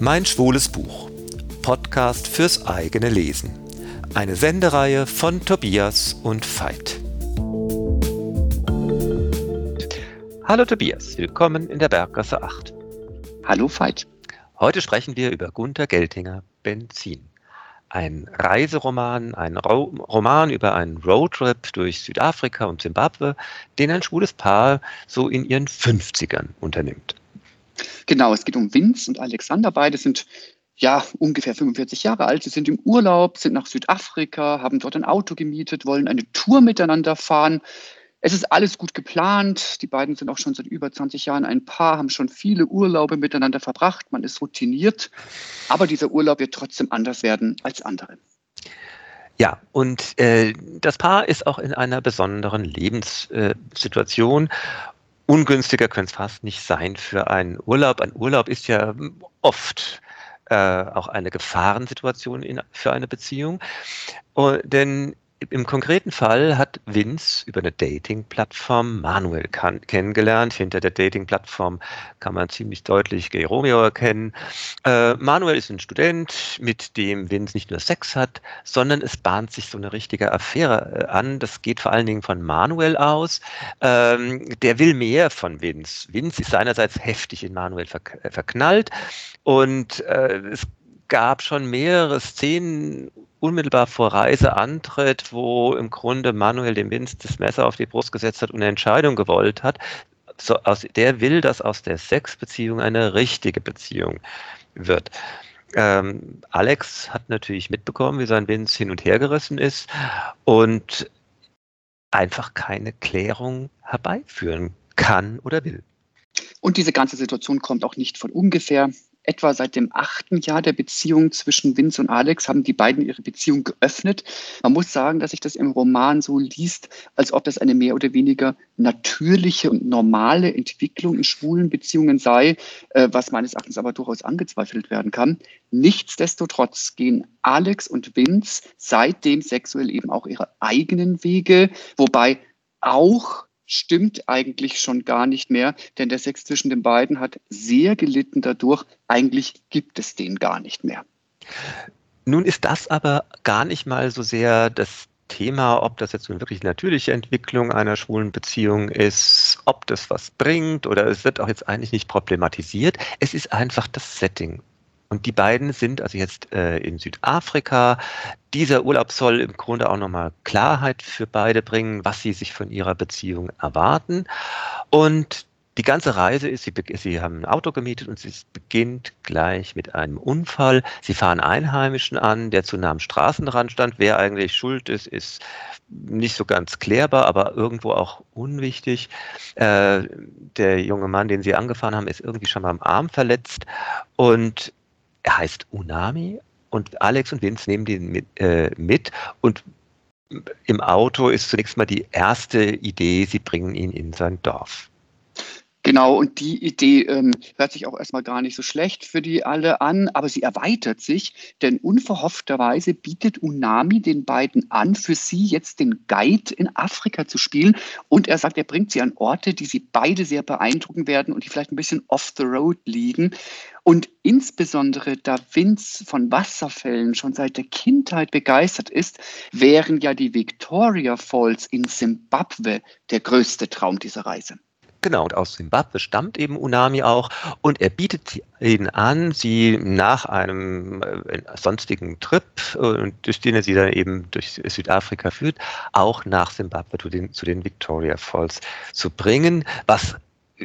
Mein schwules Buch. Podcast fürs eigene Lesen. Eine Sendereihe von Tobias und Veit. Hallo Tobias, willkommen in der Berggasse 8. Hallo Veit. Heute sprechen wir über Gunther Geltinger Benzin. Ein Reiseroman, ein Ro Roman über einen Roadtrip durch Südafrika und Zimbabwe, den ein schwules Paar so in ihren 50ern unternimmt. Genau, es geht um Vince und Alexander. Beide sind ja ungefähr 45 Jahre alt. Sie sind im Urlaub, sind nach Südafrika, haben dort ein Auto gemietet, wollen eine Tour miteinander fahren. Es ist alles gut geplant. Die beiden sind auch schon seit über 20 Jahren ein Paar, haben schon viele Urlaube miteinander verbracht. Man ist routiniert. Aber dieser Urlaub wird trotzdem anders werden als andere. Ja, und äh, das Paar ist auch in einer besonderen Lebenssituation. Ungünstiger könnte es fast nicht sein für einen Urlaub. Ein Urlaub ist ja oft äh, auch eine Gefahrensituation in, für eine Beziehung. Und, denn im konkreten Fall hat Vince über eine Dating-Plattform Manuel kennengelernt. Hinter der Dating-Plattform kann man ziemlich deutlich Gay Romeo erkennen. Äh, Manuel ist ein Student, mit dem Vince nicht nur Sex hat, sondern es bahnt sich so eine richtige Affäre äh, an. Das geht vor allen Dingen von Manuel aus. Ähm, der will mehr von Vince. Vince ist seinerseits heftig in Manuel verk- äh, verknallt und äh, es gab schon mehrere Szenen unmittelbar vor Reiseantritt, wo im Grunde Manuel dem Vince das Messer auf die Brust gesetzt hat und eine Entscheidung gewollt hat. So, aus, der will, dass aus der Sexbeziehung eine richtige Beziehung wird. Ähm, Alex hat natürlich mitbekommen, wie sein Vince hin und her gerissen ist und einfach keine Klärung herbeiführen kann oder will. Und diese ganze Situation kommt auch nicht von ungefähr etwa seit dem achten Jahr der Beziehung zwischen Vince und Alex haben die beiden ihre Beziehung geöffnet. Man muss sagen, dass sich das im Roman so liest, als ob das eine mehr oder weniger natürliche und normale Entwicklung in schwulen Beziehungen sei, äh, was meines Erachtens aber durchaus angezweifelt werden kann. Nichtsdestotrotz gehen Alex und Vince seitdem sexuell eben auch ihre eigenen Wege, wobei auch stimmt eigentlich schon gar nicht mehr, denn der Sex zwischen den beiden hat sehr gelitten dadurch. Eigentlich gibt es den gar nicht mehr. Nun ist das aber gar nicht mal so sehr das Thema, ob das jetzt eine wirklich natürliche Entwicklung einer schwulen Beziehung ist, ob das was bringt oder es wird auch jetzt eigentlich nicht problematisiert. Es ist einfach das Setting. Und die beiden sind also jetzt äh, in Südafrika. Dieser Urlaub soll im Grunde auch nochmal Klarheit für beide bringen, was sie sich von ihrer Beziehung erwarten. Und die ganze Reise ist, sie, sie haben ein Auto gemietet und es beginnt gleich mit einem Unfall. Sie fahren Einheimischen an, der zu nah am Straßenrand stand. Wer eigentlich schuld ist, ist nicht so ganz klärbar, aber irgendwo auch unwichtig. Äh, der junge Mann, den sie angefahren haben, ist irgendwie schon mal am Arm verletzt und er heißt Unami und Alex und Vince nehmen den mit, äh, mit und im Auto ist zunächst mal die erste Idee, sie bringen ihn in sein Dorf. Genau, und die Idee ähm, hört sich auch erstmal gar nicht so schlecht für die alle an, aber sie erweitert sich, denn unverhoffterweise bietet Unami den beiden an, für sie jetzt den Guide in Afrika zu spielen. Und er sagt, er bringt sie an Orte, die sie beide sehr beeindrucken werden und die vielleicht ein bisschen off the road liegen. Und insbesondere, da Vince von Wasserfällen schon seit der Kindheit begeistert ist, wären ja die Victoria Falls in Simbabwe der größte Traum dieser Reise. Genau, und aus Simbabwe stammt eben Unami auch und er bietet ihnen an, sie nach einem äh, sonstigen Trip, äh, durch den er sie dann eben durch Südafrika führt, auch nach Simbabwe zu den, zu den Victoria Falls zu bringen, was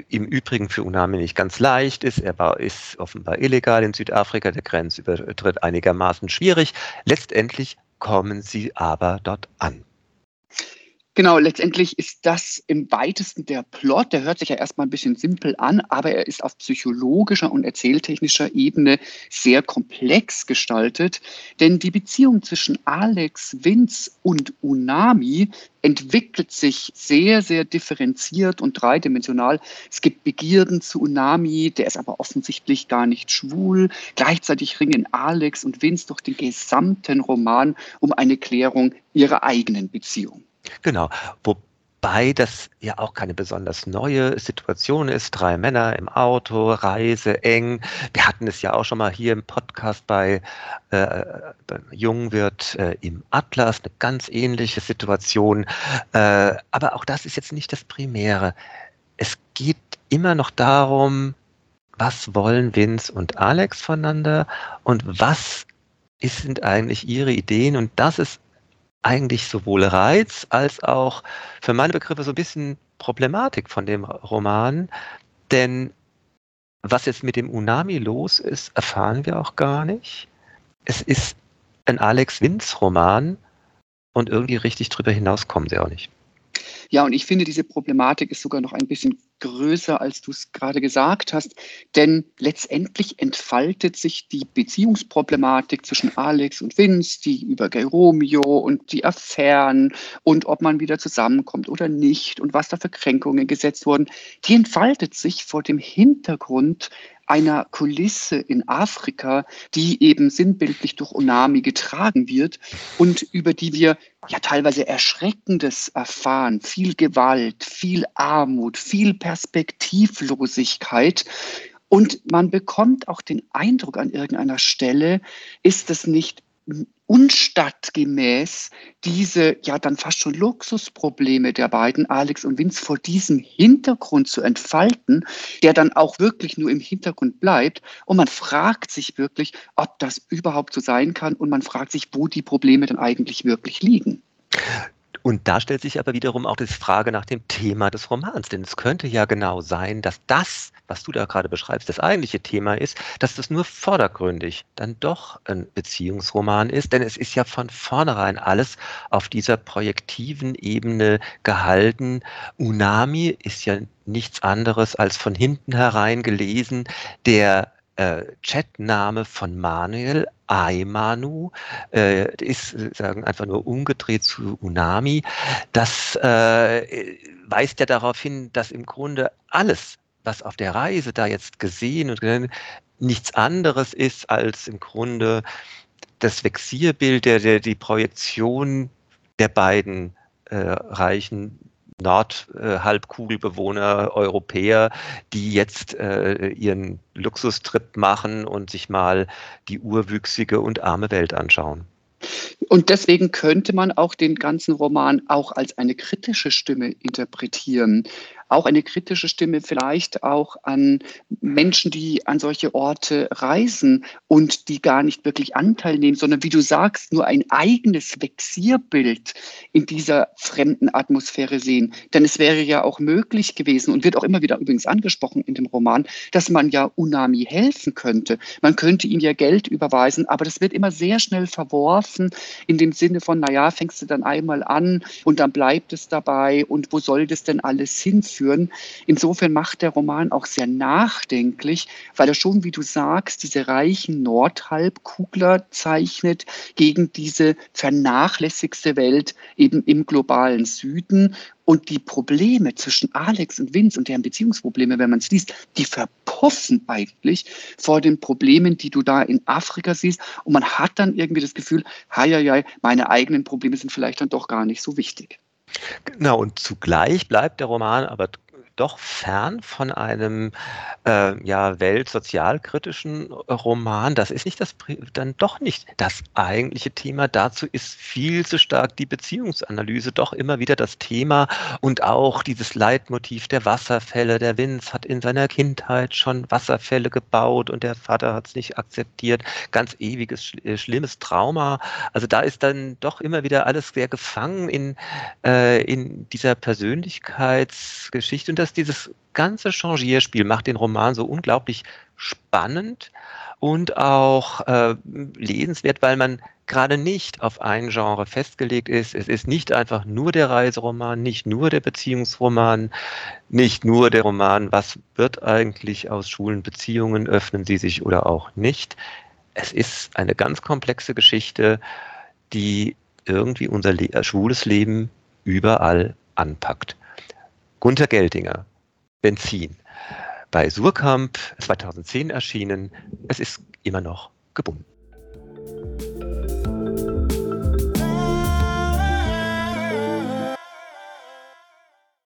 im Übrigen für Unami nicht ganz leicht ist. Er war, ist offenbar illegal in Südafrika, der Grenzübertritt einigermaßen schwierig. Letztendlich kommen sie aber dort an. Genau, letztendlich ist das im weitesten der Plot. Der hört sich ja erstmal ein bisschen simpel an, aber er ist auf psychologischer und erzähltechnischer Ebene sehr komplex gestaltet. Denn die Beziehung zwischen Alex, Vince und Unami entwickelt sich sehr, sehr differenziert und dreidimensional. Es gibt Begierden zu Unami, der ist aber offensichtlich gar nicht schwul. Gleichzeitig ringen Alex und Vince durch den gesamten Roman um eine Klärung ihrer eigenen Beziehung. Genau. Wo, Wobei das ja auch keine besonders neue Situation ist. Drei Männer im Auto, Reise, eng. Wir hatten es ja auch schon mal hier im Podcast bei, äh, Jungwirt äh, im Atlas, eine ganz ähnliche Situation. Äh, aber auch das ist jetzt nicht das Primäre. Es geht immer noch darum, was wollen Vince und Alex voneinander und was sind eigentlich ihre Ideen und das ist eigentlich sowohl Reiz als auch für meine Begriffe so ein bisschen Problematik von dem Roman, denn was jetzt mit dem Unami los ist, erfahren wir auch gar nicht. Es ist ein Alex Vince Roman und irgendwie richtig drüber hinaus kommen sie auch nicht. Ja, und ich finde, diese Problematik ist sogar noch ein bisschen größer, als du es gerade gesagt hast. Denn letztendlich entfaltet sich die Beziehungsproblematik zwischen Alex und Vince, die über Gay Romeo und die Affären und ob man wieder zusammenkommt oder nicht und was da für Kränkungen gesetzt wurden, die entfaltet sich vor dem Hintergrund einer Kulisse in Afrika, die eben sinnbildlich durch Onami getragen wird und über die wir ja teilweise Erschreckendes erfahren. Viel Gewalt, viel Armut, viel Perspektivlosigkeit. Und man bekommt auch den Eindruck an irgendeiner Stelle, ist es nicht unstattgemäß, diese ja dann fast schon Luxusprobleme der beiden, Alex und Vince, vor diesem Hintergrund zu entfalten, der dann auch wirklich nur im Hintergrund bleibt. Und man fragt sich wirklich, ob das überhaupt so sein kann. Und man fragt sich, wo die Probleme dann eigentlich wirklich liegen. Und da stellt sich aber wiederum auch die Frage nach dem Thema des Romans. Denn es könnte ja genau sein, dass das, was du da gerade beschreibst, das eigentliche Thema ist, dass das nur vordergründig dann doch ein Beziehungsroman ist. Denn es ist ja von vornherein alles auf dieser projektiven Ebene gehalten. Unami ist ja nichts anderes als von hinten herein gelesen, der äh, Chatname von Manuel, Aimanu, äh, ist sagen einfach nur umgedreht zu Unami. Das äh, weist ja darauf hin, dass im Grunde alles, was auf der Reise da jetzt gesehen und nichts anderes ist als im Grunde das Vexierbild, der, der die Projektion der beiden äh, reichen Nordhalbkugelbewohner, Europäer, die jetzt äh, ihren Luxustrip machen und sich mal die urwüchsige und arme Welt anschauen. Und deswegen könnte man auch den ganzen Roman auch als eine kritische Stimme interpretieren auch eine kritische Stimme vielleicht auch an Menschen, die an solche Orte reisen und die gar nicht wirklich Anteil nehmen, sondern wie du sagst, nur ein eigenes Vexierbild in dieser fremden Atmosphäre sehen. Denn es wäre ja auch möglich gewesen und wird auch immer wieder übrigens angesprochen in dem Roman, dass man ja Unami helfen könnte. Man könnte ihm ja Geld überweisen, aber das wird immer sehr schnell verworfen in dem Sinne von, naja, fängst du dann einmal an und dann bleibt es dabei und wo soll das denn alles hinführen? führen. Insofern macht der Roman auch sehr nachdenklich, weil er schon, wie du sagst, diese reichen Nordhalbkugler zeichnet gegen diese vernachlässigste Welt eben im globalen Süden. Und die Probleme zwischen Alex und Vince und deren Beziehungsprobleme, wenn man es liest, die verpuffen eigentlich vor den Problemen, die du da in Afrika siehst. Und man hat dann irgendwie das Gefühl, hei, meine eigenen Probleme sind vielleicht dann doch gar nicht so wichtig. Genau, und zugleich bleibt der Roman aber doch fern von einem äh, ja, weltsozialkritischen Roman. Das ist nicht das dann doch nicht das eigentliche Thema. Dazu ist viel zu stark die Beziehungsanalyse doch immer wieder das Thema und auch dieses Leitmotiv der Wasserfälle. Der Vince hat in seiner Kindheit schon Wasserfälle gebaut und der Vater hat es nicht akzeptiert. Ganz ewiges, äh, schlimmes Trauma. Also da ist dann doch immer wieder alles sehr gefangen in, äh, in dieser Persönlichkeitsgeschichte. Und dass dieses ganze Changierspiel macht den Roman so unglaublich spannend und auch äh, lesenswert, weil man gerade nicht auf ein Genre festgelegt ist. Es ist nicht einfach nur der Reiseroman, nicht nur der Beziehungsroman, nicht nur der Roman, was wird eigentlich aus schwulen Beziehungen, öffnen sie sich oder auch nicht. Es ist eine ganz komplexe Geschichte, die irgendwie unser Le äh, schwules Leben überall anpackt. Gunther Geldinger, Benzin. Bei Surkamp 2010 erschienen. Es ist immer noch gebunden.